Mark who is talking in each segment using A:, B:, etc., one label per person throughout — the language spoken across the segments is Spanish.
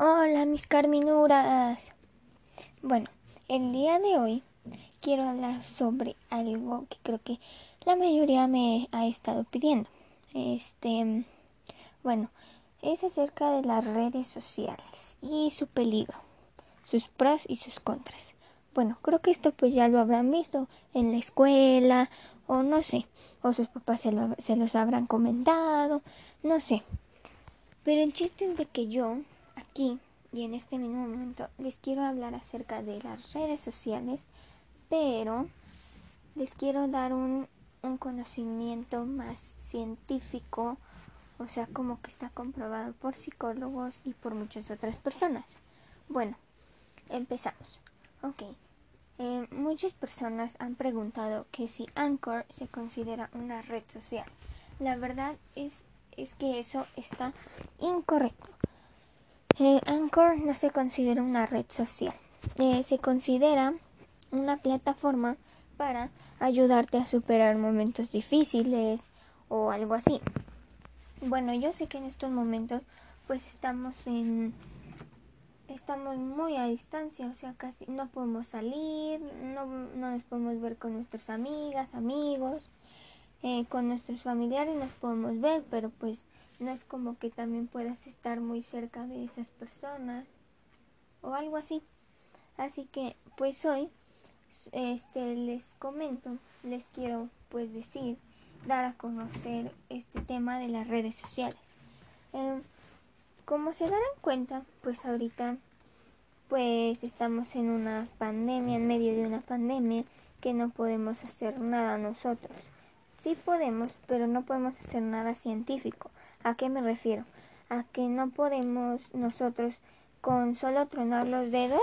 A: Hola, mis carminuras. Bueno, el día de hoy quiero hablar sobre algo que creo que la mayoría me ha estado pidiendo. Este, bueno, es acerca de las redes sociales y su peligro, sus pros y sus contras. Bueno, creo que esto pues ya lo habrán visto en la escuela o no sé, o sus papás se, los habrán comentado, no sé. Pero el chiste es de que yo aquí y en este mismo momento les quiero hablar acerca de las redes sociales, pero les quiero dar un, un conocimiento más científico, o sea, como que está comprobado por psicólogos y por muchas otras personas. Bueno, empezamos. Ok. Eh, muchas personas han preguntado que si Anchor se considera una red social. La verdad es, es que eso está incorrecto. Eh, Anchor no se considera una red social. Eh, se considera una plataforma para ayudarte a superar momentos difíciles o algo así. Bueno, yo sé que en estos momentos pues estamos en estamos muy a distancia, o sea, casi no podemos salir, no, no nos podemos ver con nuestras amigas, amigos, eh, con nuestros familiares nos podemos ver, pero pues no es como que también puedas estar muy cerca de esas personas o algo así. Así que pues hoy este les comento, les quiero pues decir, dar a conocer este tema de las redes sociales. Em, como se darán cuenta, pues ahorita pues estamos en una pandemia, en medio de una pandemia que no podemos hacer nada nosotros. Sí podemos, pero no podemos hacer nada científico. ¿A qué me refiero? A que no podemos nosotros con solo tronar los dedos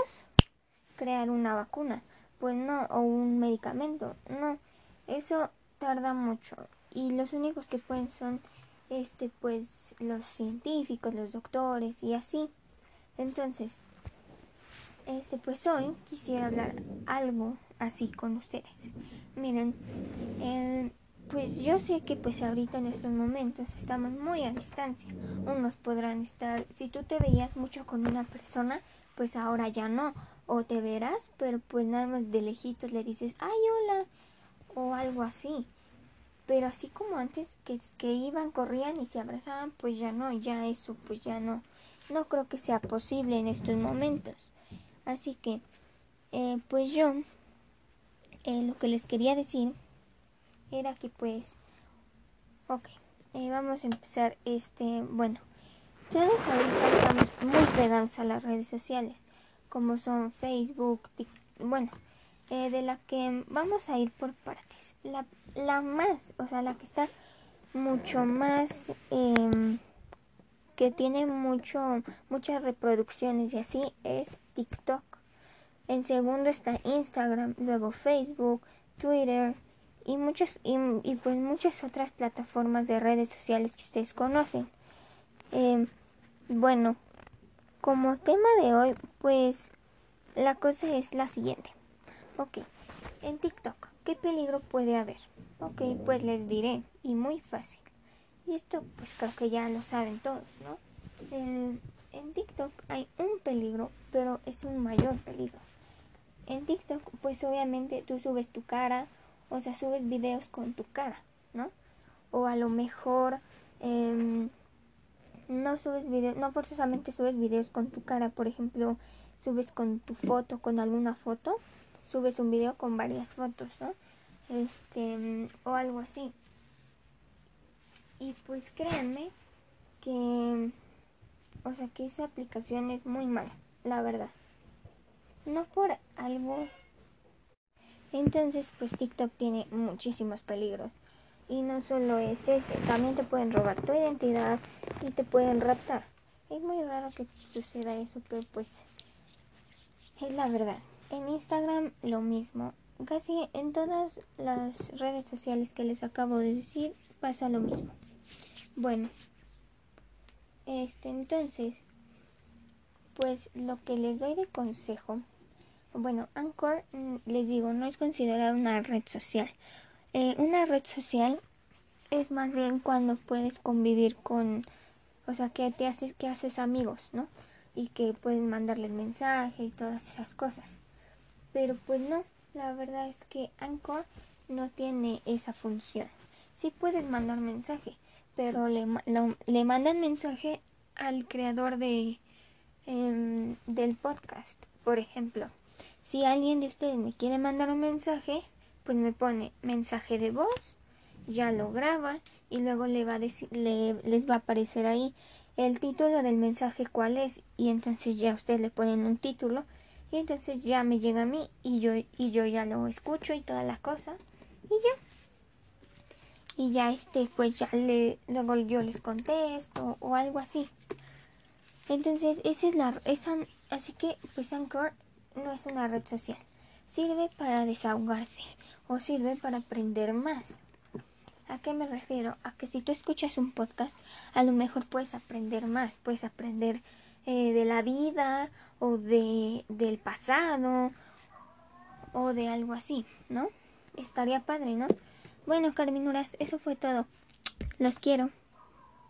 A: crear una vacuna, pues no, o un medicamento, no, eso tarda mucho y los únicos que pueden son este pues los científicos, los doctores y así. Entonces, este pues hoy quisiera hablar algo así con ustedes. Miren, eh, pues yo sé que pues ahorita en estos momentos estamos muy a distancia. Unos podrán estar, si tú te veías mucho con una persona, pues ahora ya no. O te verás, pero pues nada más de lejitos le dices, ay, hola, o algo así. Pero así como antes, que, que iban, corrían y se abrazaban, pues ya no, ya eso, pues ya no. No creo que sea posible en estos momentos. Así que, eh, pues yo, eh, lo que les quería decir era que pues, ok, eh, vamos a empezar este, bueno, todos ahorita estamos muy pegados a las redes sociales, como son Facebook, bueno, eh, de la que vamos a ir por partes. La, la más, o sea, la que está mucho más, eh, que tiene mucho, muchas reproducciones y así es TikTok. En segundo está Instagram, luego Facebook, Twitter, y muchas y, pues muchas otras plataformas de redes sociales que ustedes conocen. Em, bueno, como tema de hoy, pues la cosa es la siguiente. Ok, en TikTok, ¿qué peligro puede haber? Ok, pues les diré, y muy fácil. Y esto pues creo que ya lo saben todos, ¿no? En, en TikTok hay un peligro, pero es un mayor peligro. En TikTok, pues obviamente tú subes tu cara, o sea, subes videos con tu cara, ¿no? O a lo mejor em, no subes videos, no forzosamente subes videos con tu cara, por ejemplo, subes con tu foto, con alguna foto, subes un video con varias fotos, ¿no? Este, o algo así. Y pues créanme que, o sea, que esa aplicación es muy mala, la verdad. No por algo entonces, pues TikTok tiene muchísimos peligros. Y no solo es ese, también te pueden robar tu identidad y te pueden raptar. Es muy raro que suceda eso, pero pues es la verdad. En Instagram lo mismo. Casi en todas las redes sociales que les acabo de decir pasa lo mismo. Bueno, este entonces, pues lo que les doy de consejo bueno, Anchor, mm, les digo, no es considerada una red social. Eh, una red social es más bien cuando puedes convivir con, o sea, que te haces, que haces amigos, ¿no? y que pueden mandarles mensaje y todas esas cosas. Pero pues no, la verdad es que Anchor no tiene esa función. Sí puedes mandar mensaje, pero le, le mandan mensaje al creador de em, del podcast. Por ejemplo, si alguien de ustedes me quiere mandar un mensaje, pues me pone mensaje de voz, ya lo graba y luego le va a decir, les va a aparecer ahí el título del mensaje cuál es y entonces ya ustedes le ponen un título y entonces ya me llega a mí y yo y yo ya lo escucho y toda la cosa y ya. Y ya este pues ya le luego yo les contesto o algo así. Entonces esa es la esa así que pues Anchor no es una red social sirve para desahogarse o sirve para aprender más ¿A qué me refiero? A que si tú escuchas un podcast, a lo mejor puedes aprender más, puedes aprender eh, de la vida o de, del pasado o de algo así, ¿no? Estaría padre, ¿no? Bueno, Carminuras, eso fue todo. Los quiero.